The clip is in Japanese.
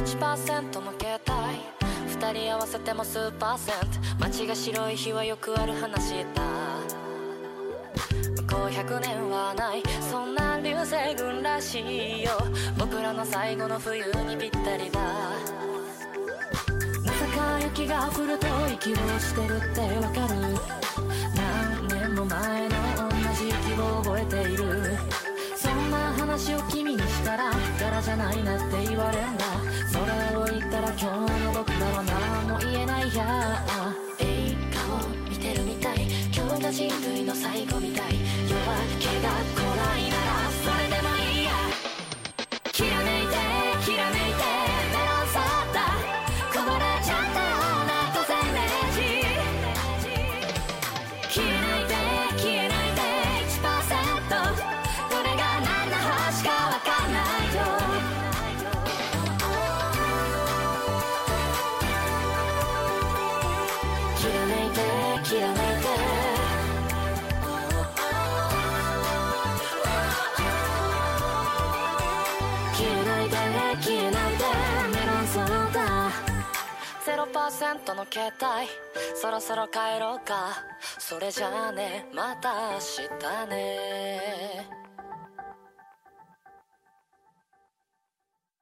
1%の携帯二人合わせても数パーセント。街が白い日はよくある話だ。向こう100年はない。そんな流星群らしいよ。僕らの最後の冬にぴったりだ。まさか雪が降ると息をしてるってわかる。何年も前の同じ息を覚えている。そんな話を君や映画を見てるみたい。今日が人類の最後みたい。夜明けが来で消えないでメロンソーダ。0%の携帯。そろそろ帰ろうか。それじゃあね。また明日ね。